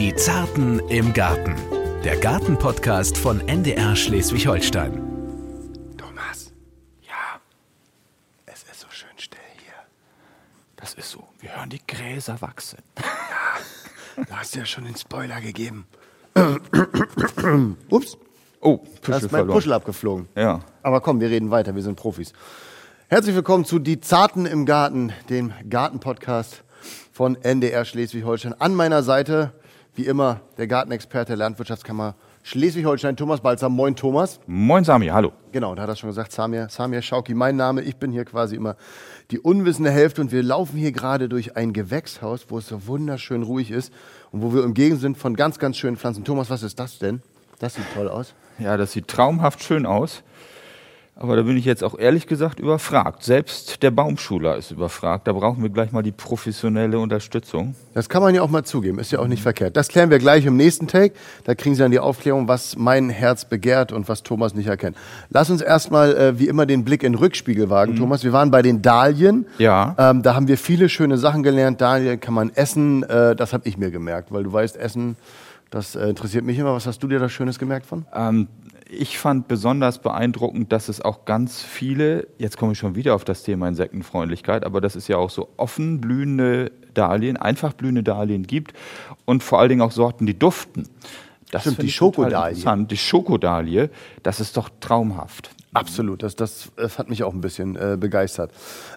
Die Zarten im Garten. Der Gartenpodcast von NDR Schleswig-Holstein. Thomas, Ja, es ist so schön still hier. das ist so. Wir hören die Gräser wachsen. Du hast ja schon den Spoiler gegeben. Ups, Oh, da Puschel ist mein verloren. Puschel abgeflogen. Ja. Aber komm, wir reden weiter, wir sind Profis. Herzlich willkommen zu Die Zarten im Garten, dem Gartenpodcast von NDR Schleswig-Holstein. An meiner Seite, wie immer, der Gartenexperte der Landwirtschaftskammer Schleswig-Holstein, Thomas Balzer. Moin, Thomas. Moin Sami, hallo. Genau, da hat er schon gesagt, Samir, Samir Schauki, mein Name. Ich bin hier quasi immer die unwissende Hälfte und wir laufen hier gerade durch ein Gewächshaus, wo es so wunderschön ruhig ist und wo wir umgeben sind von ganz, ganz schönen Pflanzen. Thomas, was ist das denn? Das sieht toll aus. Ja, das sieht traumhaft schön aus. Aber da bin ich jetzt auch ehrlich gesagt überfragt. Selbst der Baumschuler ist überfragt. Da brauchen wir gleich mal die professionelle Unterstützung. Das kann man ja auch mal zugeben, ist ja auch nicht verkehrt. Das klären wir gleich im nächsten Take. Da kriegen Sie dann die Aufklärung, was mein Herz begehrt und was Thomas nicht erkennt. Lass uns erstmal äh, wie immer den Blick in den Rückspiegel wagen, Thomas. Wir waren bei den Dahlien. Ja. Ähm, da haben wir viele schöne Sachen gelernt. Dahlien kann man essen. Äh, das habe ich mir gemerkt, weil du weißt, Essen, das äh, interessiert mich immer. Was hast du dir da Schönes gemerkt von? Ähm, ich fand besonders beeindruckend, dass es auch ganz viele, jetzt komme ich schon wieder auf das Thema Insektenfreundlichkeit, aber das ist ja auch so offen blühende Dahlien, einfach blühende Dahlien gibt und vor allen Dingen auch Sorten, die duften. Das Stimmt, die Schokodalie. Die Schokodalie, das ist doch traumhaft. Absolut, das, das äh, hat mich auch ein bisschen äh, begeistert.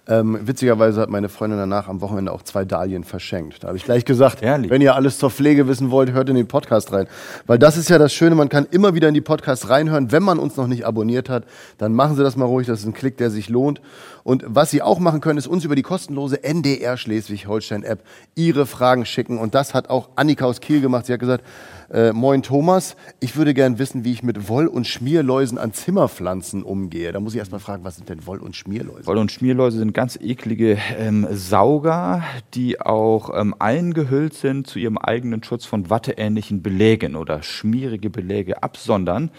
Ähm, witzigerweise hat meine Freundin danach am Wochenende auch zwei Dahlien verschenkt. Da habe ich gleich gesagt, Ehrlich? wenn ihr alles zur Pflege wissen wollt, hört in den Podcast rein. Weil das ist ja das Schöne, man kann immer wieder in die Podcasts reinhören. Wenn man uns noch nicht abonniert hat, dann machen Sie das mal ruhig, das ist ein Klick, der sich lohnt. Und was Sie auch machen können, ist uns über die kostenlose NDR Schleswig-Holstein-App Ihre Fragen schicken. Und das hat auch Annika aus Kiel gemacht. Sie hat gesagt, äh, moin Thomas, ich würde gern wissen, wie ich mit Woll- und Schmierläusen an Zimmerpflanzen umgehe. Da muss ich erst mal fragen, was sind denn Woll- und Schmierläuse? Woll- und Schmierläuse sind ganz eklige ähm, Sauger, die auch ähm, eingehüllt sind zu ihrem eigenen Schutz von watteähnlichen Belägen oder schmierige Beläge absondern.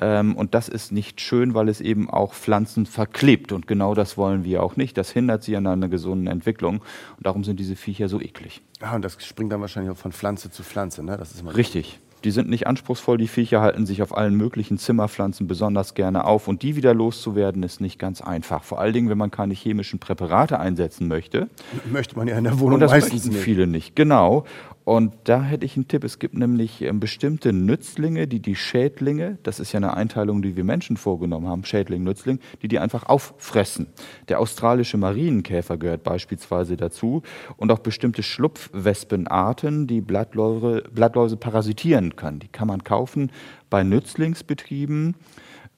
Ähm, und das ist nicht schön, weil es eben auch Pflanzen verklebt. Und genau das wollen wir auch nicht. Das hindert sie an einer gesunden Entwicklung. Und darum sind diese Viecher so eklig. Ah, und das springt dann wahrscheinlich auch von Pflanze zu Pflanze, ne? Das ist immer Richtig. Die sind nicht anspruchsvoll, die Viecher halten sich auf allen möglichen Zimmerpflanzen besonders gerne auf und die wieder loszuwerden ist nicht ganz einfach. Vor allen Dingen, wenn man keine chemischen Präparate einsetzen möchte. möchte man ja in der Wohnung Und das meistens viele nicht, genau. Und da hätte ich einen Tipp. Es gibt nämlich ähm, bestimmte Nützlinge, die die Schädlinge, das ist ja eine Einteilung, die wir Menschen vorgenommen haben, Schädling, Nützling, die die einfach auffressen. Der australische Marienkäfer gehört beispielsweise dazu und auch bestimmte Schlupfwespenarten, die Blattläuse, Blattläuse parasitieren können. Die kann man kaufen bei Nützlingsbetrieben.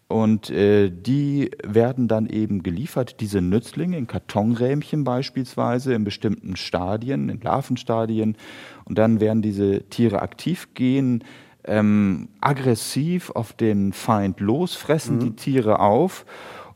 Und äh, die werden dann eben geliefert, diese Nützlinge in Kartonrähmchen beispielsweise, in bestimmten Stadien, in Larvenstadien. Und dann werden diese Tiere aktiv gehen, ähm, aggressiv auf den Feind los, fressen die Tiere auf.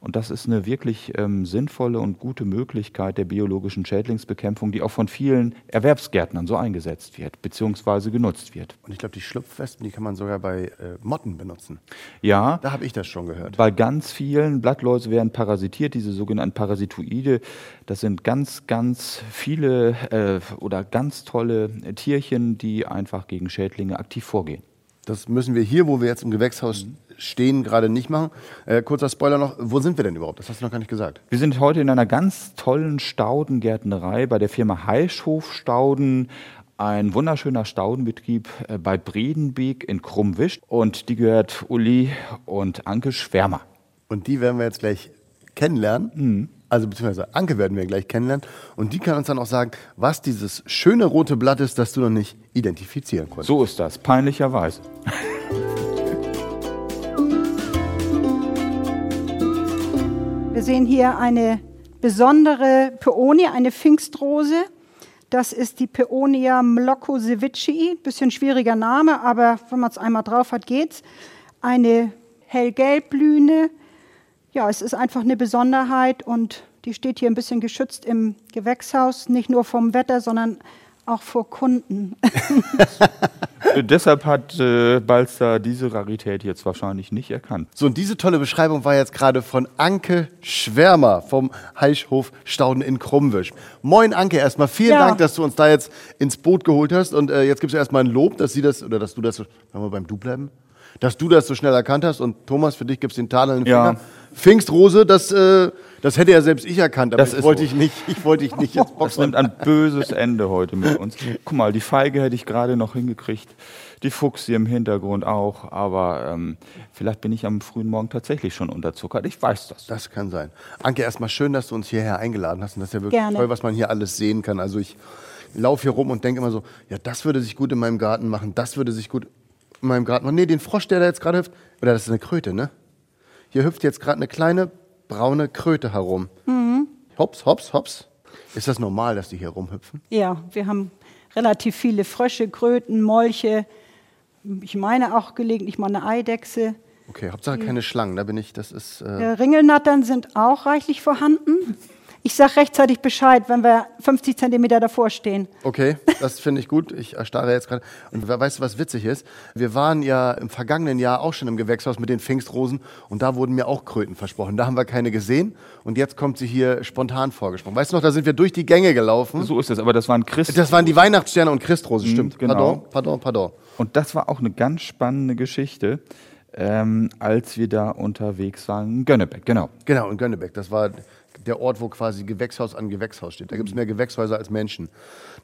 Und das ist eine wirklich ähm, sinnvolle und gute Möglichkeit der biologischen Schädlingsbekämpfung, die auch von vielen Erwerbsgärtnern so eingesetzt wird, beziehungsweise genutzt wird. Und ich glaube, die Schlupfwespen, die kann man sogar bei äh, Motten benutzen. Ja, Da habe ich das schon gehört. Bei ganz vielen Blattläuse werden parasitiert, diese sogenannten Parasitoide. Das sind ganz, ganz viele äh, oder ganz tolle Tierchen, die einfach gegen Schädlinge aktiv vorgehen. Das müssen wir hier, wo wir jetzt im Gewächshaus stehen, gerade nicht machen. Äh, kurzer Spoiler noch, wo sind wir denn überhaupt? Das hast du noch gar nicht gesagt. Wir sind heute in einer ganz tollen Staudengärtnerei bei der Firma Heischhof Stauden. Ein wunderschöner Staudenbetrieb äh, bei Bredenbeek in Krummwisch. Und die gehört Uli und Anke Schwärmer. Und die werden wir jetzt gleich kennenlernen. Also beziehungsweise Anke werden wir gleich kennenlernen. Und die kann uns dann auch sagen, was dieses schöne rote Blatt ist, das du noch nicht identifizieren konntest. So ist das, peinlicherweise. Wir sehen hier eine besondere Peonie, eine Pfingstrose. Das ist die Peonia mlokosevicii. Bisschen schwieriger Name, aber wenn man es einmal drauf hat, geht's. Eine hellgelbblühende. Ja, es ist einfach eine Besonderheit und die steht hier ein bisschen geschützt im Gewächshaus, nicht nur vom Wetter, sondern auch vor Kunden. Äh, Deshalb hat äh, Balster diese Rarität jetzt wahrscheinlich nicht erkannt. So, und diese tolle Beschreibung war jetzt gerade von Anke Schwärmer vom Heichhof Stauden in Krummwisch. Moin Anke, erstmal vielen Ja. Dank, dass du uns da jetzt ins Boot geholt hast. Und äh, jetzt gibt es erstmal ein Lob, dass sie das, oder dass du das, so- wollen wir beim Du bleiben? Dass du das so schnell erkannt hast. Und Thomas, für dich gibt es den Taler in den Ja. Pfingstrose, das, äh, das hätte ja selbst ich erkannt, aber Das ich wollte so. ich nicht, ich wollte ich nicht jetzt Das boxen. nimmt ein böses Ende heute mit uns. Guck mal, die Feige hätte ich gerade noch hingekriegt. Die Fuchs hier im Hintergrund auch. Aber ähm, vielleicht bin ich am frühen Morgen tatsächlich schon unterzuckert. Ich weiß das. Das kann sein. Anke, erstmal schön, dass du uns hierher eingeladen hast. Und das ist ja wirklich Gerne. toll, was man hier alles sehen kann. Also ich laufe hier rum und denke immer so, ja, das würde sich gut in meinem Garten machen, das würde sich gut in meinem Garten machen. Nee, den Frosch, der da jetzt gerade hüpft, oder das ist eine Kröte, ne? Hier hüpft jetzt gerade eine kleine braune Kröte herum. Mhm. Hops, hops, hops. Ist das normal, dass die hier rumhüpfen? Ja, wir haben relativ viele Frösche, Kröten, Molche. Ich meine auch gelegentlich mal eine Eidechse. Okay, Hauptsache keine Schlangen, da bin ich, das ist... Äh, Äh, Ringelnattern sind auch reichlich vorhanden. Ich sage rechtzeitig Bescheid, wenn wir 50 Zentimeter davor stehen. Okay, das finde ich gut. Ich erstarre jetzt gerade. Und we- weißt du, was witzig ist? Wir waren ja im vergangenen Jahr auch schon im Gewächshaus mit den Pfingstrosen und da wurden mir auch Kröten versprochen. Da haben wir keine gesehen und jetzt kommt sie hier spontan vorgesprochen. Weißt du noch, da sind wir durch die Gänge gelaufen. So ist es. Aber das waren Christ. Das waren die Weihnachtssterne und Christrosen, stimmt. genau. Pardon, pardon, pardon. Und das war auch eine ganz spannende Geschichte, ähm, als wir da unterwegs waren. in Gönnebeck, genau. Genau, in Gönnebeck. Das war der Ort, wo quasi Gewächshaus an Gewächshaus steht. Da gibt es mehr Gewächshäuser als Menschen.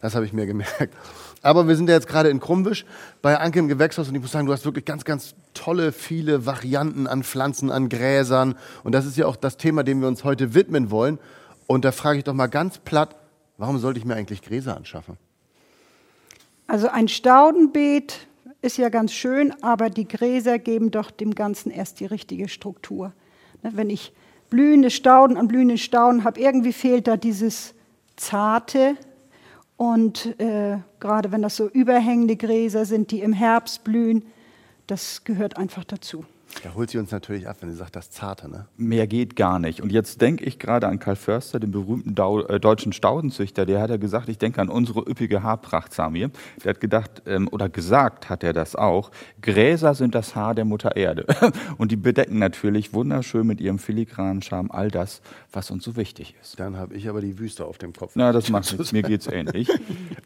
Das habe ich mir gemerkt. Aber wir sind ja jetzt gerade in Krummwisch bei Anke im Gewächshaus und ich muss sagen, du hast wirklich ganz, ganz tolle, viele Varianten an Pflanzen, an Gräsern. Und das ist ja auch das Thema, dem wir uns heute widmen wollen. Und da frage ich doch mal ganz platt, warum sollte ich mir eigentlich Gräser anschaffen? Also ein Staudenbeet ist ja ganz schön, aber die Gräser geben doch dem Ganzen erst die richtige Struktur. Ne, Wenn ich blühende Stauden an blühende Stauden habe, irgendwie fehlt da dieses Zarte. Und äh, gerade wenn das so überhängende Gräser sind, die im Herbst blühen, das gehört einfach dazu. Da holt sie uns natürlich ab, wenn sie sagt, das Zarte, ne? Mehr geht gar nicht. Und jetzt denke ich gerade an Karl Förster, den berühmten Dau äh, deutschen Staudenzüchter. Der hat ja gesagt, ich denke an unsere üppige Haarpracht, Samir. Der hat gedacht, ähm, oder gesagt hat er das auch, Gräser sind das Haar der Mutter Erde. Und die bedecken natürlich wunderschön mit ihrem filigranen Charme all das, was uns so wichtig ist. Dann habe ich aber die Wüste auf dem Kopf. Na, das macht nichts, mir geht's ähnlich.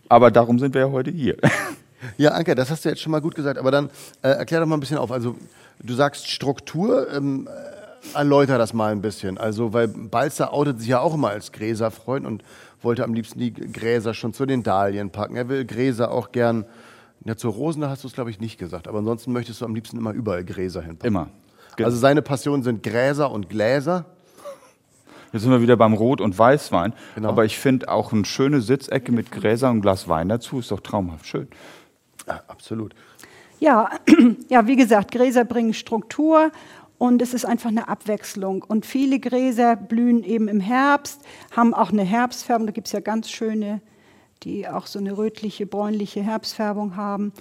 Aber darum sind wir ja heute hier. Ja, Anke, das hast du jetzt schon mal gut gesagt, aber dann äh, erklär doch mal ein bisschen auf. Also, du sagst Struktur, ähm, äh, erläuter das mal ein bisschen. Also, weil Balzer outet sich ja auch immer als Gräserfreund und wollte am liebsten die Gräser schon zu den Dahlien packen. Er will Gräser auch gern. Ja, zur Rosen, da hast du es, glaube ich, nicht gesagt. Aber ansonsten möchtest du am liebsten immer überall Gräser hinpacken. Immer. Ge- Also, seine Passion sind Gräser und Gläser. Jetzt sind wir wieder beim Rot- und Weißwein. Genau. Aber ich finde auch eine schöne Sitzecke mit Gräsern und Glas Wein dazu ist doch traumhaft schön. Ja, absolut. Ja, ja, wie gesagt, Gräser bringen Struktur und es ist einfach eine Abwechslung. Und viele Gräser blühen eben im Herbst, haben auch eine Herbstfärbung. Da gibt es ja ganz schöne, die auch so eine rötliche, bräunliche Herbstfärbung haben.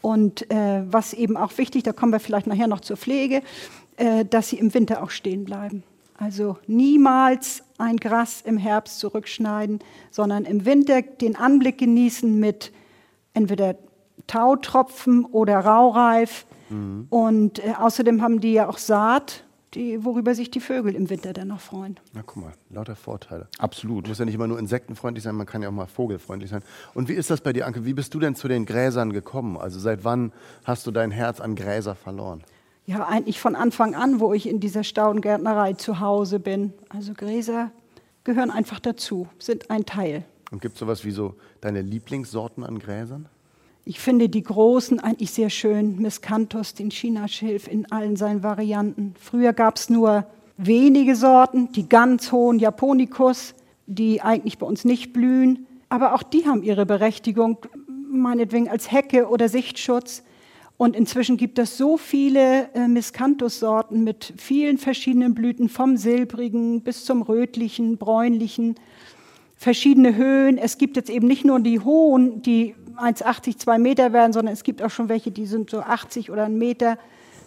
Und äh, was eben auch wichtig, da kommen wir vielleicht nachher noch zur Pflege, äh, dass sie im Winter auch stehen bleiben. Also niemals ein Gras im Herbst zurückschneiden, sondern im Winter den Anblick genießen mit entweder Tautropfen oder Raureif. Und äh, außerdem haben die ja auch Saat, die, worüber sich die Vögel im Winter dann noch freuen. Na, guck mal, lauter Vorteile. Absolut. Du musst ja nicht immer nur insektenfreundlich sein, man kann ja auch mal vogelfreundlich sein. Und wie ist das bei dir, Anke? Wie bist du denn zu den Gräsern gekommen? Also seit wann hast du dein Herz an Gräser verloren? Ja, eigentlich von Anfang an, wo ich in dieser Staudengärtnerei zu Hause bin. Also Gräser gehören einfach dazu, sind ein Teil. Und gibt es sowas wie so deine Lieblingssorten an Gräsern? Ich finde die großen eigentlich sehr schön. Miscanthus, den Chinaschilf in allen seinen Varianten. Früher gab es nur wenige Sorten, die ganz hohen Japonicus, die eigentlich bei uns nicht blühen. Aber auch die haben ihre Berechtigung, meinetwegen als Hecke oder Sichtschutz. Und inzwischen gibt es so viele äh, Miscanthus-Sorten mit vielen verschiedenen Blüten, vom silbrigen bis zum rötlichen, bräunlichen verschiedene Höhen. Es gibt jetzt eben nicht nur die hohen, die 1,80, 2 Meter werden, sondern es gibt auch schon welche, die sind so 80 oder einen Meter.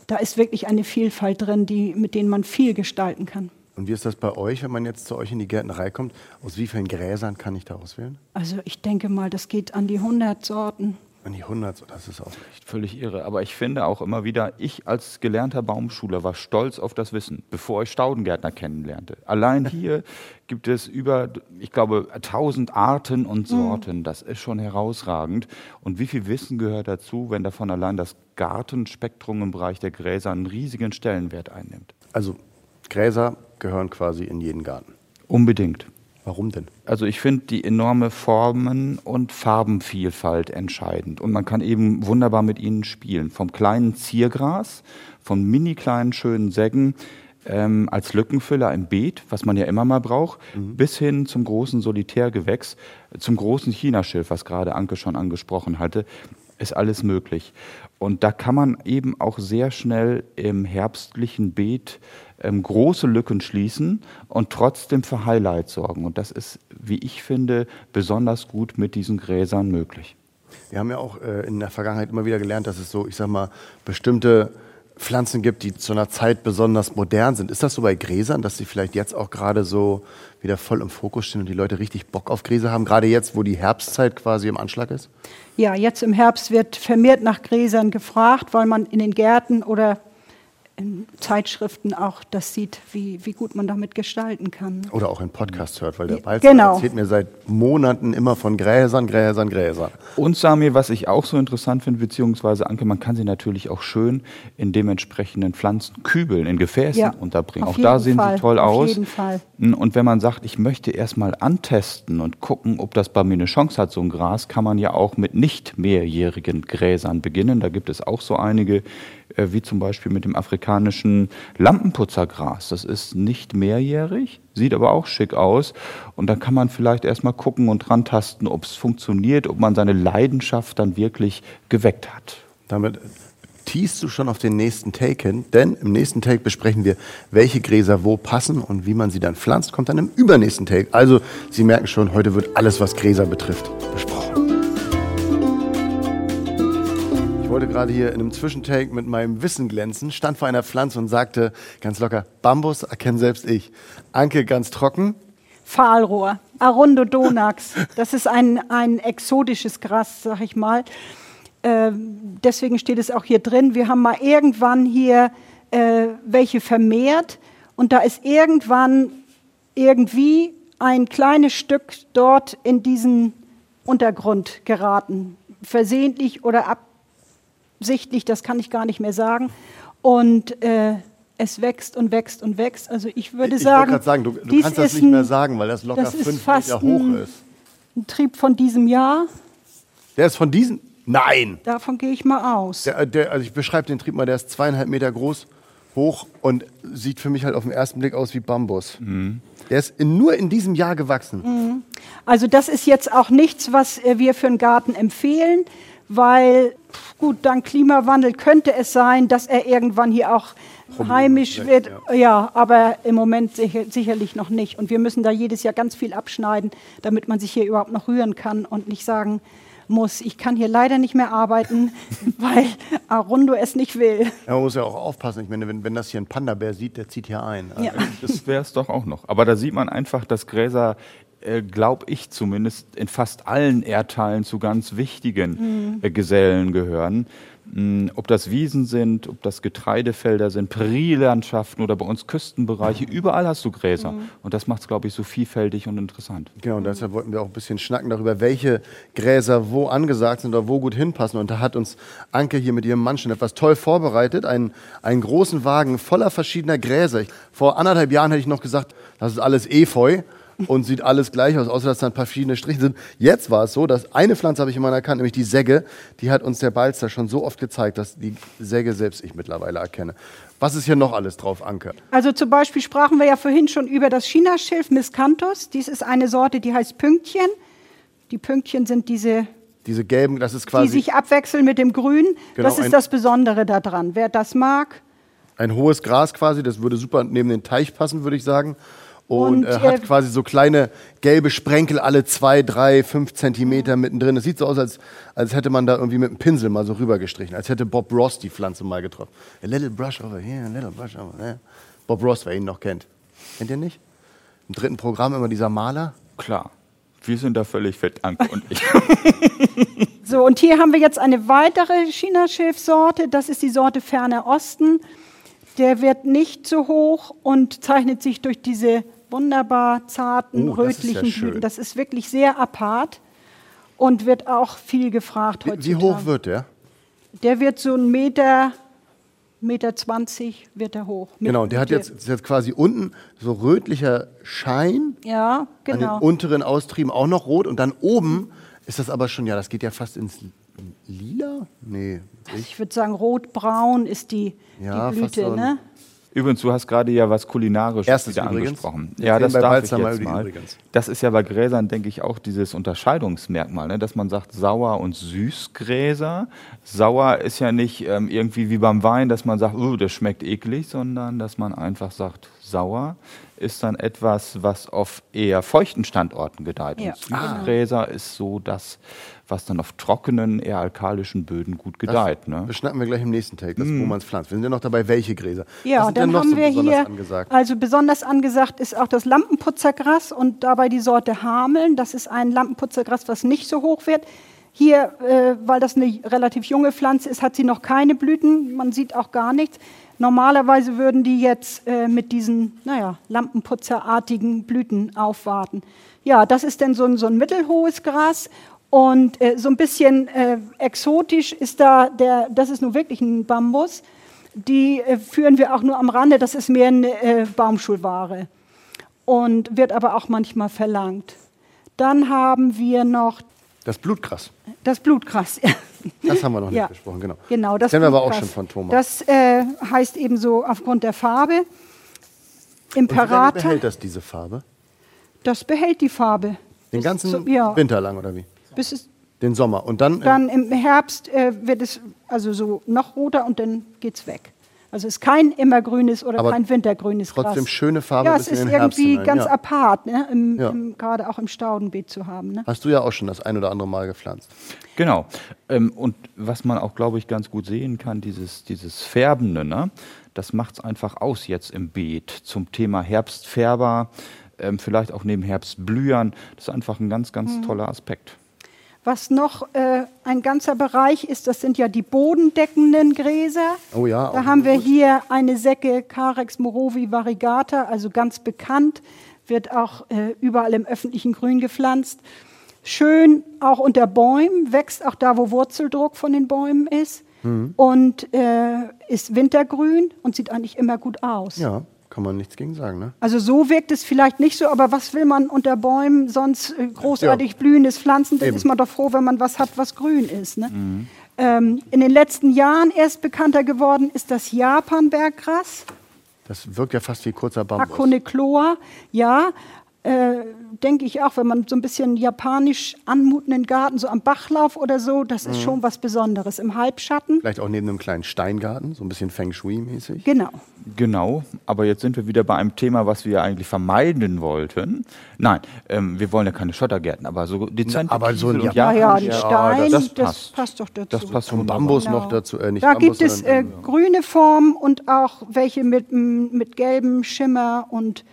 Da ist wirklich eine Vielfalt drin, die, mit denen man viel gestalten kann. Und wie ist das bei euch, wenn man jetzt zu euch in die Gärtnerei kommt? Aus wie vielen Gräsern kann ich da auswählen? Also ich denke mal, das geht an die 100 Sorten. An die 100, das ist auch echt. Völlig irre. Aber ich finde auch immer wieder, ich als gelernter Baumschuler war stolz auf das Wissen, bevor ich Staudengärtner kennenlernte. Allein hier gibt es über, ich glaube, 1000 Arten und Sorten. Das ist schon herausragend. Und wie viel Wissen gehört dazu, wenn davon allein das Gartenspektrum im Bereich der Gräser einen riesigen Stellenwert einnimmt? Also Gräser gehören quasi in jeden Garten. Unbedingt. Warum denn? Also ich finde die enorme Formen- und Farbenvielfalt entscheidend. Und man kann eben wunderbar mit ihnen spielen. Vom kleinen Ziergras, von mini kleinen schönen Säcken ähm, als Lückenfüller im Beet, was man ja immer mal braucht, bis hin zum großen Solitärgewächs, zum großen Chinaschilf, was gerade Anke schon angesprochen hatte, ist alles möglich. Und da kann man eben auch sehr schnell im herbstlichen Beet ähm, große Lücken schließen und trotzdem für Highlight sorgen. Und das ist, wie ich finde, besonders gut mit diesen Gräsern möglich. Wir haben ja auch äh, in der Vergangenheit immer wieder gelernt, dass es so, ich sag mal, bestimmte Pflanzen gibt, die zu einer Zeit besonders modern sind. Ist das so bei Gräsern, dass sie vielleicht jetzt auch gerade so wieder voll im Fokus stehen und die Leute richtig Bock auf Gräser haben, gerade jetzt, wo die Herbstzeit quasi im Anschlag ist? Ja, jetzt im Herbst wird vermehrt nach Gräsern gefragt, weil man in den Gärten oder in Zeitschriften auch das sieht, wie, wie gut man damit gestalten kann. Oder auch in Podcasts hört, weil der Ja, Balzer genau. erzählt mir seit Monaten immer von Gräsern, Gräsern, Gräsern. Und Samir, was ich auch so interessant finde, beziehungsweise Anke, man kann sie natürlich auch schön in dementsprechenden Pflanzenkübeln, in Gefäßen Ja, unterbringen. auf Auch da sehen Fall, sie toll auf aus. jeden Fall. Und wenn man sagt, ich möchte erstmal antesten und gucken, ob das bei mir eine Chance hat, so ein Gras, kann man ja auch mit nicht mehrjährigen Gräsern beginnen. Da gibt es auch so einige, wie zum Beispiel mit dem afrikanischen Lampenputzergras. Das ist nicht mehrjährig, sieht aber auch schick aus. Und da kann man vielleicht erstmal gucken und rantasten, ob es funktioniert, ob man seine Leidenschaft dann wirklich geweckt hat. Damit teast du schon auf den nächsten Take hin, denn im nächsten Take besprechen wir, welche Gräser wo passen und wie man sie dann pflanzt, kommt dann im übernächsten Take. Also, Sie merken schon, heute wird alles, was Gräser betrifft, besprochen. Wollte gerade hier in einem Zwischentake mit meinem Wissen glänzen, stand vor einer Pflanze und sagte ganz locker, Bambus erkenne selbst ich. Anke ganz trocken, Pfahlrohr, Arundodonax. Das ist ein, ein exotisches Gras, sag ich mal. Ähm, deswegen steht es auch hier drin. Wir haben mal irgendwann hier äh, welche vermehrt und da ist irgendwann irgendwie ein kleines Stück dort in diesen Untergrund geraten. Versehentlich oder absichtlich, das kann ich gar nicht mehr sagen. Und äh, es wächst und wächst und wächst. Also ich würde ich wollte sagen, gerade sagen, du, du kannst das ist nicht mehr ein- sagen, weil das locker das ist fünf fast Meter hoch ein- ist. ein Trieb von diesem Jahr. Der ist von diesen? Nein! Davon gehe ich mal aus. Der, der, also ich beschreibe den Trieb mal, der ist zweieinhalb Meter groß, hoch und sieht für mich halt auf den ersten Blick aus wie Bambus. Der ist in, nur in diesem Jahr gewachsen. Also das ist jetzt auch nichts, was äh, wir für einen Garten empfehlen, weil gut, dank Klimawandel könnte es sein, dass er irgendwann hier auch heimisch vielleicht, wird. Ja. aber im Moment sicher, sicherlich noch nicht. Und wir müssen da jedes Jahr ganz viel abschneiden, damit man sich hier überhaupt noch rühren kann und nicht sagen muss, ich kann hier leider nicht mehr arbeiten, weil Arundo es nicht will. Ja, man muss ja auch aufpassen. Ich meine, wenn, wenn das hier ein Panda-Bär sieht, der zieht hier ein. Also Ja. Das wäre es doch auch noch. Aber da sieht man einfach, dass Gräser, äh, glaube ich zumindest, in fast allen Erdteilen zu ganz wichtigen äh, Gesellen gehören. Mm, Ob das Wiesen sind, ob das Getreidefelder sind, Prärielandschaften oder bei uns Küstenbereiche, überall hast du Gräser. Und das macht es, glaube ich, so vielfältig und interessant. Genau, und deshalb wollten wir auch ein bisschen schnacken darüber, welche Gräser wo angesagt sind oder wo gut hinpassen. Und da hat uns Anke hier mit ihrem Mann schon etwas toll vorbereitet. Einen, einen großen Wagen voller verschiedener Gräser. Ich, vor anderthalb Jahren hätte ich noch gesagt, das ist alles Efeu und sieht alles gleich aus, außer dass da ein paar verschiedene Striche sind. Jetzt war es so, dass eine Pflanze habe ich immer erkannt, nämlich die Segge. Die hat uns der Balzer schon so oft gezeigt, dass die Segge selbst ich mittlerweile erkenne. Was ist hier noch alles drauf, Anke? Also zum Beispiel sprachen wir ja vorhin schon über das Chinaschilf Miscanthus. Dies ist eine Sorte, die heißt Pünktchen. Die Pünktchen sind diese, Diese gelben, das ist die quasi sich abwechseln mit dem Grün. Genau, das ist das Besondere daran. Wer das mag, ein hohes Gras quasi, das würde super neben den Teich passen, würde ich sagen. Und, Und, äh, hat äh, quasi so kleine gelbe Sprenkel alle zwei, drei, fünf Zentimeter mittendrin. Es sieht so aus, als, als hätte man da irgendwie mit einem Pinsel mal so rübergestrichen. Als hätte Bob Ross die Pflanze mal getroffen. A little brush over here, a little brush over there. Bob Ross, wer ihn noch kennt. Kennt ihr nicht? Im dritten Programm immer dieser Maler. Klar, wir sind da völlig fit, Anke und ich. So, und hier haben wir jetzt eine weitere Chinaschilfsorte. Das ist die Sorte Ferner Osten. Der wird nicht so hoch und zeichnet sich durch diese wunderbar zarten, Oh, das ist ja rötlichen. Blüten. Das ist wirklich sehr apart und wird auch viel gefragt heutzutage. wie hoch wird der? Der wird so ein Meter, Meter 20 wird er hoch. Genau, der hat jetzt, ist jetzt quasi unten so rötlicher Schein, Ja, an genau. den unteren Austrieben auch noch rot und dann oben ist das aber schon, ja, das geht ja fast ins Lila? Nee, Ich würde sagen, rotbraun ist die, Ja, die fast Blüte. so Ne? Übrigens, du hast gerade ja was Kulinarisches Erstes wieder übrigens. angesprochen. Ja, das darf ich jetzt mal. übrigens. Das ist ja bei Gräsern, denke ich, auch dieses Unterscheidungsmerkmal, ne? dass man sagt Sauer- und Süßgräser. Sauer ist ja nicht ähm, irgendwie wie beim Wein, dass man sagt, uh, das schmeckt eklig, sondern dass man einfach sagt, sauer ist dann etwas, was auf eher feuchten Standorten gedeiht. Ja. Und Süßgräser ist so das, was dann auf trockenen, eher alkalischen Böden gut das gedeiht. Ne? beschnacken wir gleich im nächsten Take, das, wo man es pflanzt. Wir sind ja noch dabei, welche Gräser. Was Ja, sind dann denn noch haben so wir besonders hier, angesagt? also besonders angesagt ist auch das Lampenputzergras und dabei die Sorte Hameln. Das ist ein Lampenputzergras, was nicht so hoch wird. Hier, äh, weil das eine relativ junge Pflanze ist, hat sie noch keine Blüten. Man sieht auch gar nichts. Normalerweise würden die jetzt äh, mit diesen, naja, Lampenputzerartigen Blüten aufwarten. Ja, das ist dann so ein, so ein mittelhohes Gras. Und äh, so ein bisschen äh, exotisch ist da der, das ist nun wirklich ein Bambus. Die äh, führen wir auch nur am Rande, das ist mehr eine äh, Baumschulware und wird aber auch manchmal verlangt. Dann haben wir noch Das Blutgras. das Blutgras. Das haben wir noch nicht besprochen, genau. Genau, das kennen wir aber auch schon von Thomas. Das äh, heißt eben so aufgrund der Farbe. Und Imperator, behält das diese Farbe? das behält die Farbe. Den ganzen zu- ja, Winter lang oder wie? bis es Den Sommer. Und dann, Dann im Herbst äh, wird es also so noch roter und dann geht's weg. Also es ist kein immergrünes oder Aber kein wintergrünes trotzdem Gras. schöne Farbe Ja, es in ist irgendwie hinein, ganz ja. apart, ne? Im, Ja. im, gerade auch im Staudenbeet zu haben. Ne? hast du ja auch schon das ein oder andere Mal gepflanzt. Genau. Ähm, und was man auch, glaube ich, ganz gut sehen kann, dieses, dieses Färbende, ne? das macht es einfach aus jetzt im Beet zum Thema Herbstfärber, ähm, vielleicht auch neben Herbstblühern. Das ist einfach ein ganz, ganz Mhm. toller Aspekt. Was noch äh, ein ganzer Bereich ist, das sind ja die bodendeckenden Gräser. Oh ja, Da haben wir gut. hier eine Säcke Carex morovi variegata, also ganz bekannt, wird auch äh, überall im öffentlichen Grün gepflanzt. Schön auch unter Bäumen, wächst auch da, wo Wurzeldruck von den Bäumen ist. Mhm. Und äh, ist wintergrün und sieht eigentlich immer gut aus. Ja, kann man nichts gegen sagen, ne? Also so wirkt es vielleicht nicht so, aber was will man unter Bäumen sonst äh, großartig blühendes Pflanzen? Dann Eben. ist man doch froh, wenn man was hat, was grün ist. Ne? Ähm, in den letzten Jahren erst bekannter geworden ist das Japanberggras, Das wirkt ja fast wie kurzer Bambus. Aconecloa. Ja, äh, denke ich auch, wenn man so ein bisschen japanisch anmutenden Garten, so am Bachlauf oder so, das Mhm. ist schon was Besonderes. Im Halbschatten, Vielleicht auch neben einem kleinen Steingarten, so ein bisschen Feng Shui-mäßig. genau. Genau, aber jetzt sind wir wieder bei einem Thema, was wir eigentlich vermeiden wollten. Nein, ähm, wir wollen ja keine Schottergärten, aber so dezente aber so ein und Ja- ja, ein Japan- Stein, das, das, passt. passt doch dazu. Das passt Vom wunderbar. Bambus Genau. noch dazu, äh, nicht Da Bambus, gibt es äh, sondern, grüne Formen und auch welche mit, mit gelbem Schimmer und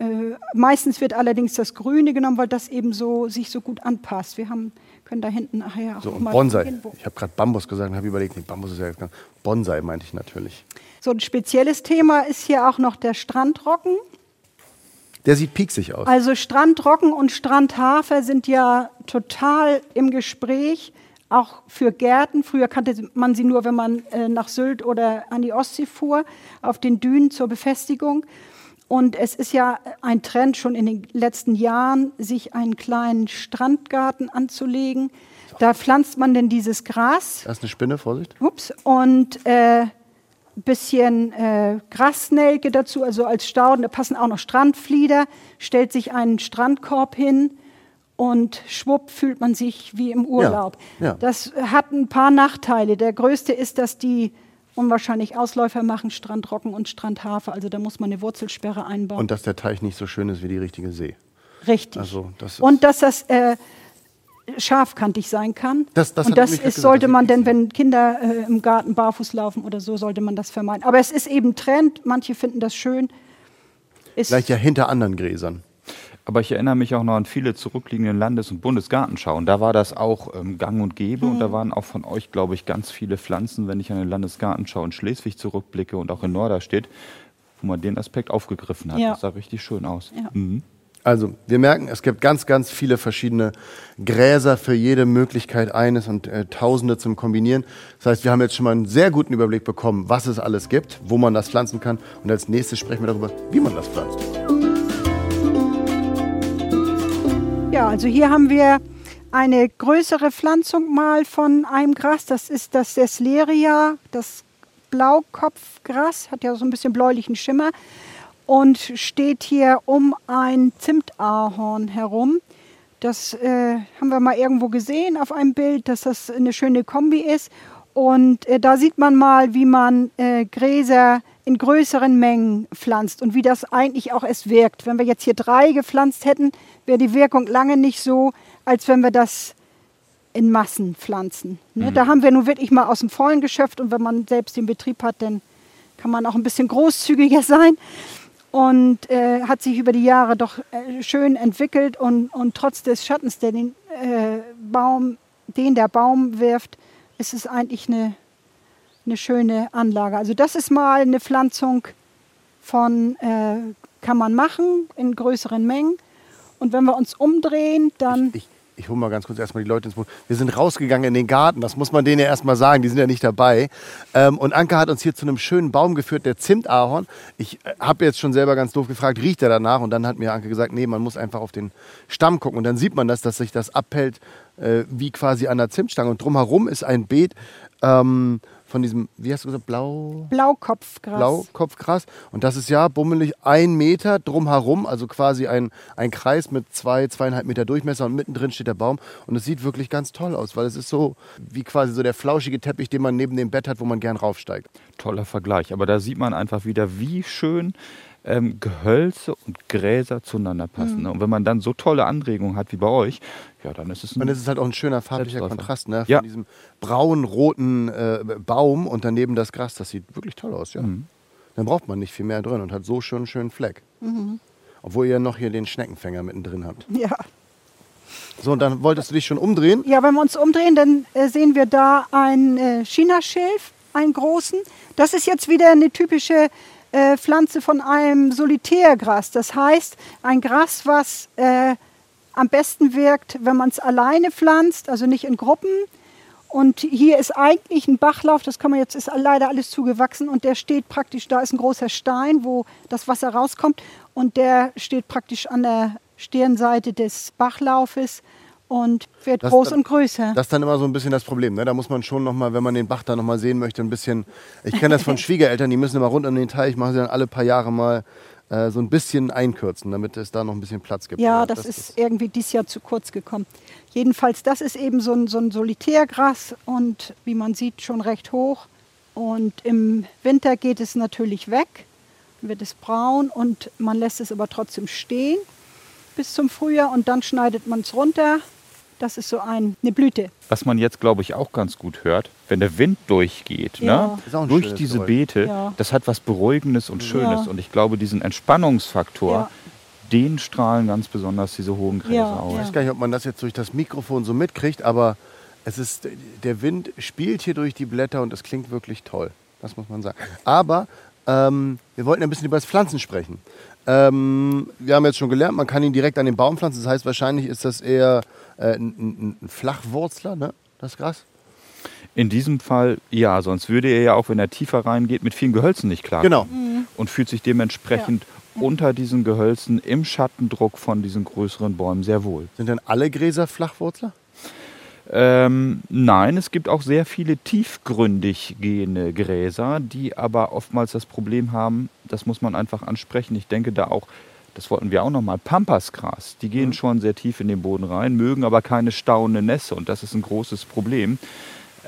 äh, meistens wird allerdings das Grüne genommen, weil das eben so sich so gut anpasst. Wir haben, können da hinten nachher auch so und mal Bonsai. wo- Ich habe gerade Bambus gesagt und habe überlegt, nee, Bambus ist ja jetzt Bonsai meinte ich natürlich. So ein spezielles Thema ist hier auch noch der Strandrocken. Der sieht pieksig aus. Also Strandrocken und Strandhafer sind ja total im Gespräch, auch für Gärten. Früher kannte man sie nur, wenn man äh, nach Sylt oder an die Ostsee fuhr, auf den Dünen zur Befestigung. Und es ist ja ein Trend schon in den letzten Jahren, sich einen kleinen Strandgarten anzulegen. Da pflanzt man denn dieses Gras Da ist eine Spinne, Vorsicht. Ups. Und äh, bisschen äh, Grasnelke dazu, also als Stauden. Da passen auch noch Strandflieder. Stellt sich einen Strandkorb hin und schwupp fühlt man sich wie im Urlaub. ja. Das hat ein paar Nachteile. Der größte ist, dass die unwahrscheinlich Ausläufer machen, Strandrocken und Strandhafer. Also da muss man eine Wurzelsperre einbauen. Und dass der Teich nicht so schön ist wie die richtige See. Richtig. Also, das und dass das äh, scharfkantig sein kann. Das- das und das ist, gesagt, sollte das man denn, wenn Kinder äh, im Garten barfuß laufen oder so, sollte man das vermeiden. Aber es ist eben Trend. Manche finden das schön. Ist, Vielleicht ja hinter anderen Gräsern. Aber ich erinnere mich auch noch an viele zurückliegenden Landes- und Bundesgartenschauen. Da war das auch ähm, gang und gäbe und da waren auch von euch, glaube ich, ganz viele Pflanzen, wenn ich an eine Landesgartenschau in Schleswig zurückblicke und auch in Norderstedt, wo man den Aspekt aufgegriffen hat. Ja. Das sah richtig schön aus. Ja. Mhm. Also, wir merken, es gibt ganz, ganz viele verschiedene Gräser für jede Möglichkeit eines und äh, Tausende zum Kombinieren. Das heißt, wir haben jetzt schon mal einen sehr guten Überblick bekommen, was es alles gibt, wo man das pflanzen kann. Und als nächstes sprechen wir darüber, wie man das pflanzt. Ja, also hier haben wir eine größere Pflanzung mal von einem Gras. Das ist das Sesleria, das Blaukopfgras, hat ja so ein bisschen bläulichen Schimmer und steht hier um ein Zimtahorn herum. Das äh, haben wir mal irgendwo gesehen auf einem Bild, dass das eine schöne Kombi ist. Und äh, da sieht man mal, wie man äh, Gräser in größeren Mengen pflanzt und wie das eigentlich auch es wirkt. Wenn wir jetzt hier drei gepflanzt hätten, wäre die Wirkung lange nicht so, als wenn wir das in Massen pflanzen. Ne? Da haben wir nun wirklich mal aus dem Vollen geschöpft und wenn man selbst den Betrieb hat, dann kann man auch ein bisschen großzügiger sein und äh, hat sich über die Jahre doch äh, schön entwickelt und, und trotz des Schattens, der den äh, Baum, den der Baum wirft, ist es eigentlich eine, eine schöne Anlage. Also das ist mal eine Pflanzung von, äh, kann man machen in größeren Mengen. Und wenn wir uns umdrehen, dann Ich, ich hole mal ganz kurz erstmal die Leute ins Boot. Wir sind rausgegangen in den Garten, das muss man denen ja erstmal sagen, die sind ja nicht dabei. Ähm, und Anke hat uns hier zu einem schönen Baum geführt, der Zimtahorn. Ich äh, habe jetzt schon selber ganz doof gefragt, riecht er danach? Und dann hat mir Anke gesagt, nee, man muss einfach auf den Stamm gucken. Und dann sieht man das, dass sich das abhält äh, wie quasi an der Zimtstange. Und drumherum ist ein Beet ähm, von diesem, wie hast du gesagt, blau... Blaukopfgras. Blaukopfgras. Und das ist ja bummelig ein Meter drumherum, also quasi ein, ein Kreis mit zwei, zweieinhalb Meter Durchmesser und mittendrin steht der Baum. Und es sieht wirklich ganz toll aus, weil es ist so wie quasi so der flauschige Teppich, den man neben dem Bett hat, wo man gern raufsteigt. Toller Vergleich. Aber da sieht man einfach wieder, wie schön ähm, Gehölze und Gräser zueinander passen. Mhm. Ne? Und wenn man dann so tolle Anregungen hat wie bei euch, ja, dann ist es ein Und es ist halt auch ein schöner farblicher. Kontrast, ne? Von Ja. diesem braun-roten äh, Baum und daneben das Gras. Das sieht wirklich toll aus, ja. Dann braucht man nicht viel mehr drin und hat so schon einen schönen Fleck. Obwohl ihr noch hier den Schneckenfänger mittendrin habt. Ja. So, und dann wolltest du dich schon umdrehen. Ja, wenn wir uns umdrehen, dann äh, sehen wir da einen äh, Chinaschilf, einen großen. Das ist jetzt wieder eine typische äh, Pflanze von einem Solitärgras. Das heißt, ein Gras, was äh, am besten wirkt, wenn man es alleine pflanzt, also nicht in Gruppen. Und hier ist eigentlich ein Bachlauf, das kann man jetzt, ist leider alles zugewachsen und der steht praktisch, da ist ein großer Stein, wo das Wasser rauskommt und der steht praktisch an der Stirnseite des Bachlaufes und wird Das- groß und größer. Das ist dann immer so ein bisschen das Problem. Ne? Da muss man schon nochmal, wenn man den Bach da nochmal sehen möchte, ein bisschen. Ich kenne das von Schwiegereltern, die müssen immer rund um den Teich, machen sie dann alle paar Jahre mal äh, so ein bisschen einkürzen, damit es da noch ein bisschen Platz gibt. Ja, das, ist irgendwie dieses Jahr zu kurz gekommen. Jedenfalls, das ist eben so ein, so ein Solitärgras und wie man sieht, schon recht hoch. Und im Winter geht es natürlich weg, wird es braun und man lässt es aber trotzdem stehen bis zum Frühjahr und dann schneidet man es runter. Das ist so ein, eine Blüte. Was man jetzt, glaube ich, auch ganz gut hört, wenn der Wind durchgeht, Ja. ne? Auch ein durch diese Geräusch. Beete, Ja. das hat was Beruhigendes und Schönes. Ja. Und ich glaube, diesen Entspannungsfaktor, Ja. den strahlen ganz besonders diese hohen Gräser Ja, aus. Ich ja. weiß gar nicht, ob man das jetzt durch das Mikrofon so mitkriegt, aber es ist, der Wind spielt hier durch die Blätter und es klingt wirklich toll. Das muss man sagen. Aber ähm, wir wollten ein bisschen über das Pflanzen sprechen. Ähm, wir haben jetzt schon gelernt, man kann ihn direkt an den Baum pflanzen. Das heißt, wahrscheinlich ist das eher äh, ein, ein, ein Flachwurzler, ne? das Gras. In diesem Fall ja, sonst würde er ja auch, wenn er tiefer reingeht, mit vielen Gehölzen nicht klar. Genau. Und fühlt sich dementsprechend unter diesen Gehölzen im Schattendruck von diesen größeren Bäumen sehr wohl. Sind denn alle Gräser Flachwurzler? Ähm, nein, es gibt auch sehr viele tiefgründig gehende Gräser, die aber oftmals das Problem haben, das muss man einfach ansprechen. Ich denke da auch, das wollten wir auch nochmal, Pampasgras. Die gehen schon sehr tief in den Boden rein, mögen aber keine stauende Nässe und das ist ein großes Problem,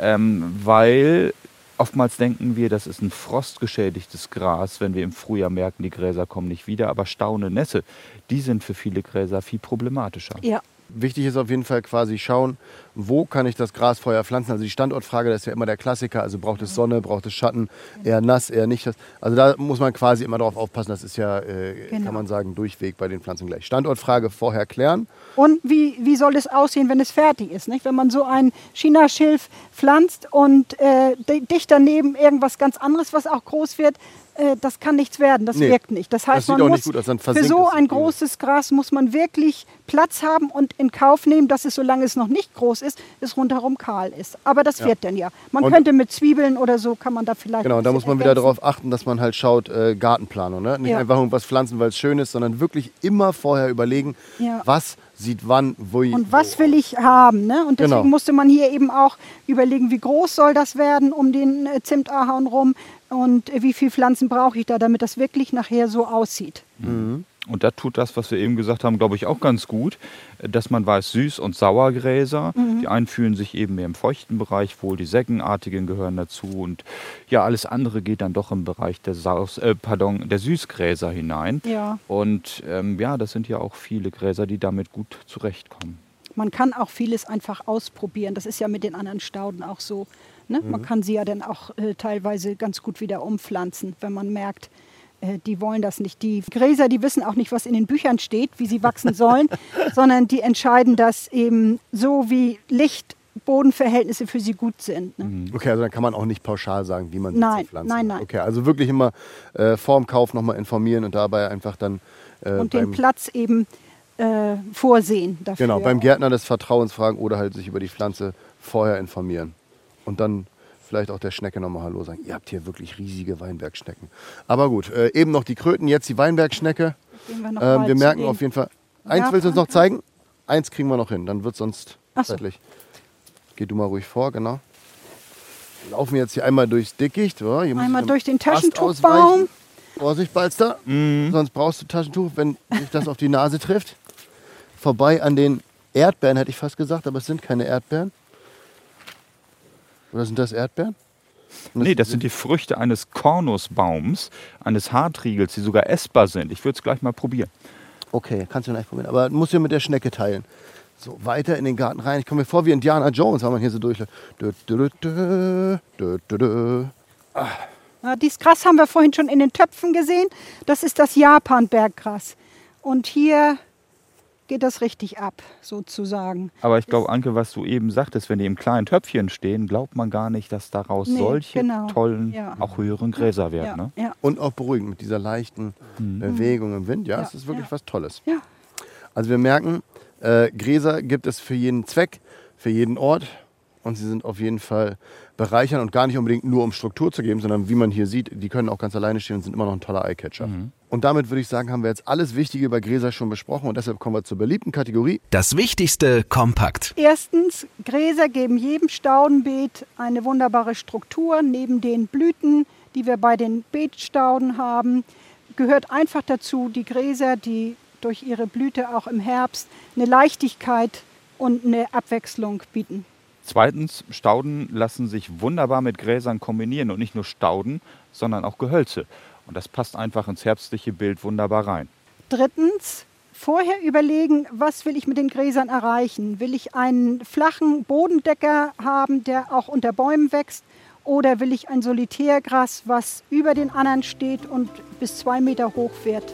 ähm, weil oftmals denken wir, das ist ein frostgeschädigtes Gras, wenn wir im Frühjahr merken, die Gräser kommen nicht wieder, aber staunende Nässe, die sind für viele Gräser viel problematischer. Ja, wichtig ist auf jeden Fall quasi schauen, wo kann ich das Grasfeuer pflanzen. Also die Standortfrage, das ist ja immer der Klassiker. Also braucht es Sonne, braucht es Schatten, eher nass, eher nicht. Also da muss man quasi immer darauf aufpassen. Das ist ja, äh, Genau. kann man sagen, durchweg bei den Pflanzen gleich. Standortfrage vorher klären. Und wie, wie soll es aussehen, wenn es fertig ist? Nicht? Wenn man so ein Chinaschilf pflanzt und äh, di- dicht daneben irgendwas ganz anderes, was auch groß wird, äh, das kann nichts werden, das Nee, wirkt nicht. Das heißt, das man muss aus, für so ein großes Gras muss man wirklich Platz haben und in Kauf nehmen, dass es, solange es noch nicht groß ist, es rundherum kahl ist. Aber das wird dann ja. Man Und- könnte mit Zwiebeln oder so, kann man da vielleicht Genau, da muss man wieder ergänzen. darauf achten, dass man halt schaut, äh, Gartenplanung. Ne? Nicht Ja. einfach irgendwas pflanzen, weil es schön ist, sondern wirklich immer vorher überlegen, Ja. was sieht wann, wo. Und was will ich haben? Ne? Und deswegen Genau. musste man hier eben auch überlegen, wie groß soll das werden um den äh, Zimtahorn rum und wie viele Pflanzen brauche ich da, damit das wirklich nachher so aussieht. Und da tut das, was wir eben gesagt haben, glaube ich, auch ganz gut, dass man weiß, Süß- und Sauergräser, die einen fühlen sich eben mehr im feuchten Bereich wohl, die Säckenartigen gehören dazu und ja, alles andere geht dann doch im Bereich der, Saus, äh, pardon, der Süßgräser hinein. Ja. Und ähm, ja, das sind ja auch viele Gräser, die damit gut zurechtkommen. Man kann auch vieles einfach ausprobieren. Das ist ja mit den anderen Stauden auch so. Ne? Man Mhm. kann sie ja dann auch äh, teilweise ganz gut wieder umpflanzen, wenn man merkt, äh, die wollen das nicht. Die Gräser, die wissen auch nicht, was in den Büchern steht, wie sie wachsen sollen, sondern die entscheiden das eben so, wie Licht, Bodenverhältnisse für sie gut sind. Ne? Okay, also dann kann man auch nicht pauschal sagen, wie man Nein, sie pflanzen. nein, nein. Okay, also wirklich immer äh, vorm Kauf nochmal informieren und dabei einfach dann äh, Und den Platz eben äh, vorsehen dafür. genau, beim Gärtner des Vertrauens fragen oder halt sich über die Pflanze vorher informieren. Und dann vielleicht auch der Schnecke nochmal Hallo sagen. Ihr habt hier wirklich riesige Weinbergschnecken. Aber gut, äh, eben noch die Kröten, jetzt die Weinbergschnecke. Gehen wir noch Ähm, wir merken auf jeden Fall. Eins Ja, willst du uns noch zeigen? Eins kriegen wir noch hin, dann wird sonst Ach so. zeitlich. Geh du mal ruhig vor, genau. Wir laufen jetzt hier einmal durchs Dickicht. Muss Einmal durch den Taschentuchbaum. Vorsicht, Balster. Sonst brauchst du Taschentuch, wenn sich das auf die Nase trifft. Vorbei an den Erdbeeren, hätte ich fast gesagt, aber es sind keine Erdbeeren. Oder sind das Erdbeeren? Und Nee, das sind die Früchte eines Kornusbaums, eines Hartriegels, die sogar essbar sind. Ich würde es gleich mal probieren. Okay, kannst du gleich probieren. Aber musst du mit der Schnecke teilen. So, weiter in den Garten rein. Ich komme mir vor wie Indiana Jones, wenn man hier so durchläuft. Ja, dieses Gras haben wir vorhin schon in den Töpfen gesehen. Das ist das Japan-Berggras. Und hier geht das richtig ab, sozusagen. Aber ich glaube, Anke, was du eben sagtest, wenn die im kleinen Töpfchen stehen, glaubt man gar nicht, dass daraus Nee, solche genau. tollen, Ja. auch höheren Gräser werden. Ja, Ne? ja, Und auch beruhigend mit dieser leichten Bewegung im Wind. Ja, Ja, es ist wirklich ja. was Tolles. ja. Also wir merken, äh, Gräser gibt es für jeden Zweck, für jeden Ort. Und sie sind auf jeden Fall bereichern und gar nicht unbedingt nur um Struktur zu geben, sondern wie man hier sieht, die können auch ganz alleine stehen und sind immer noch ein toller Eyecatcher. Und damit würde ich sagen, haben wir jetzt alles Wichtige über Gräser schon besprochen und deshalb kommen wir zur beliebten Kategorie. Das Wichtigste kompakt. Erstens, Gräser geben jedem Staudenbeet eine wunderbare Struktur. Neben den Blüten, die wir bei den Beetstauden haben, gehört einfach dazu die Gräser, die durch ihre Blüte auch im Herbst eine Leichtigkeit und eine Abwechslung bieten. Zweitens, Stauden lassen sich wunderbar mit Gräsern kombinieren und nicht nur Stauden, sondern auch Gehölze. Und das passt einfach ins herbstliche Bild wunderbar rein. Drittens, vorher überlegen, was will ich mit den Gräsern erreichen? Will ich einen flachen Bodendecker haben, der auch unter Bäumen wächst? Oder will ich ein Solitärgras, was über den anderen steht und bis zwei Meter hoch wird?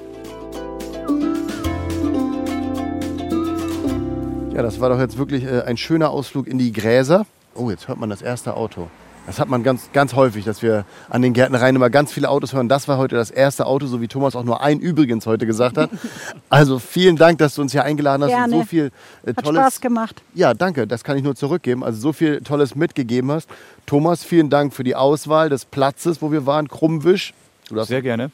Ja, das war doch jetzt wirklich äh, ein schöner Ausflug in die Gräser. Oh, jetzt hört man das erste Auto. Das hat man ganz, ganz häufig, dass wir an den Gärtnereien immer ganz viele Autos hören. Das war heute das erste Auto, so wie Thomas auch nur ein übrigens heute gesagt hat. Also vielen Dank, dass du uns hier eingeladen hast Gerne. und so viel äh, Hat tolles. Spaß gemacht. Ja, danke, das kann ich nur zurückgeben. Also so viel Tolles mitgegeben hast. Thomas, vielen Dank für die Auswahl des Platzes, wo wir waren. Krummwisch. Sehr gerne.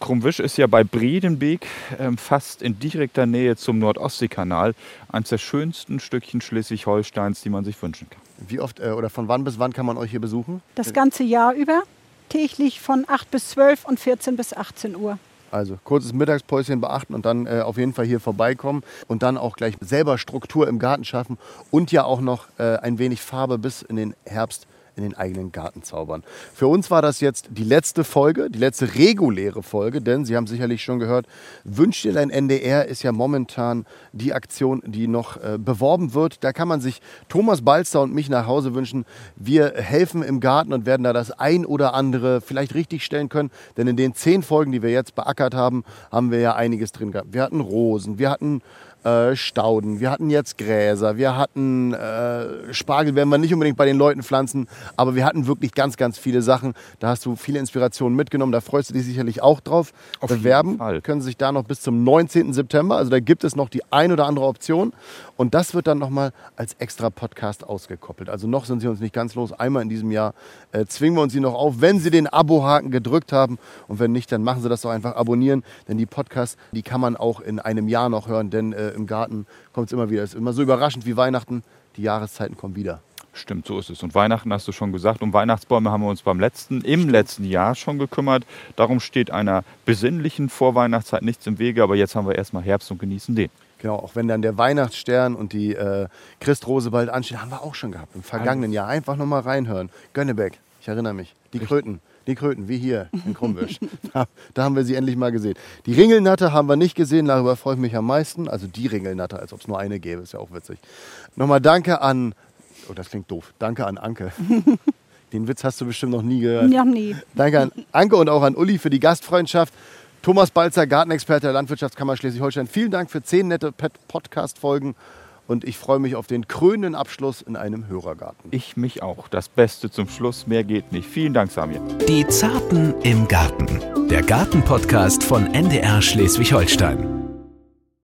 Krummwisch ist ja bei Briedenbeek ähm, fast in direkter Nähe zum Nordostseekanal. Eines der schönsten Stückchen Schleswig-Holsteins, die man sich wünschen kann. Wie oft äh, oder von wann bis wann kann man euch hier besuchen? Das ganze Jahr über, täglich von 8 bis 12 und 14 bis 18 Uhr. Also kurzes Mittagspäuschen beachten und dann äh, auf jeden Fall hier vorbeikommen und dann auch gleich selber Struktur im Garten schaffen und ja auch noch äh, ein wenig Farbe bis in den Herbst in den eigenen Garten zaubern. Für uns war das jetzt die letzte Folge, die letzte reguläre Folge, denn Sie haben sicherlich schon gehört, Wünsch dir dein NDR ist ja momentan die Aktion, die noch äh, beworben wird. Da kann man sich Thomas Balzer und mich nach Hause wünschen. Wir helfen im Garten und werden da das ein oder andere vielleicht richtig stellen können, denn in den zehn Folgen, die wir jetzt beackert haben, haben wir ja einiges drin gehabt. Wir hatten Rosen, wir hatten äh, Stauden, wir hatten jetzt Gräser, wir hatten äh, Spargel, werden wir nicht unbedingt bei den Leuten pflanzen, aber wir hatten wirklich ganz, ganz viele Sachen. Da hast du viele Inspirationen mitgenommen, da freust du dich sicherlich auch drauf. Auf Bewerben jeden Fall. können Sie sich da noch bis zum 19. September, also da gibt es noch die ein oder andere Option und das wird dann nochmal als extra Podcast ausgekoppelt. Also noch sind Sie uns nicht ganz los. Einmal in diesem Jahr äh, zwingen wir uns Sie noch auf, wenn Sie den Abo-Haken gedrückt haben und wenn nicht, dann machen Sie das doch einfach abonnieren, denn die Podcasts, die kann man auch in einem Jahr noch hören, denn äh, im Garten kommt es immer wieder. Es ist immer so überraschend wie Weihnachten. Die Jahreszeiten kommen wieder. Stimmt, so ist es. Und Weihnachten hast du schon gesagt. Um Weihnachtsbäume haben wir uns beim letzten, im letzten Jahr schon gekümmert. Darum steht einer besinnlichen Vorweihnachtszeit nichts im Wege. Aber jetzt haben wir erstmal Herbst und genießen den. Genau, auch wenn dann der Weihnachtsstern und die äh, Christrose bald anstehen, haben wir auch schon gehabt im vergangenen Jahr. Einfach nochmal reinhören. Gönnebeck, ich erinnere mich. Die Kröten, die Kröten, wie hier in Krummwisch. da, da haben wir sie endlich mal gesehen. Die Ringelnatte haben wir nicht gesehen, darüber freue ich mich am meisten. Also die Ringelnatte, als ob es nur eine gäbe, ist ja auch witzig. Nochmal danke an, oh das klingt doof, danke an Anke. Den Witz hast du bestimmt noch nie gehört. Ja, nie. Danke an Anke und auch an Uli für die Gastfreundschaft. Thomas Balzer, Gartenexperte der Landwirtschaftskammer Schleswig-Holstein. Vielen Dank für zehn nette Podcast-Folgen und ich freue mich auf den krönenden Abschluss in einem Hörergarten. Ich mich auch. Das Beste zum Schluss. Mehr geht nicht. Vielen Dank, Samir. Die Zarten im Garten. Der Gartenpodcast von NDR Schleswig-Holstein.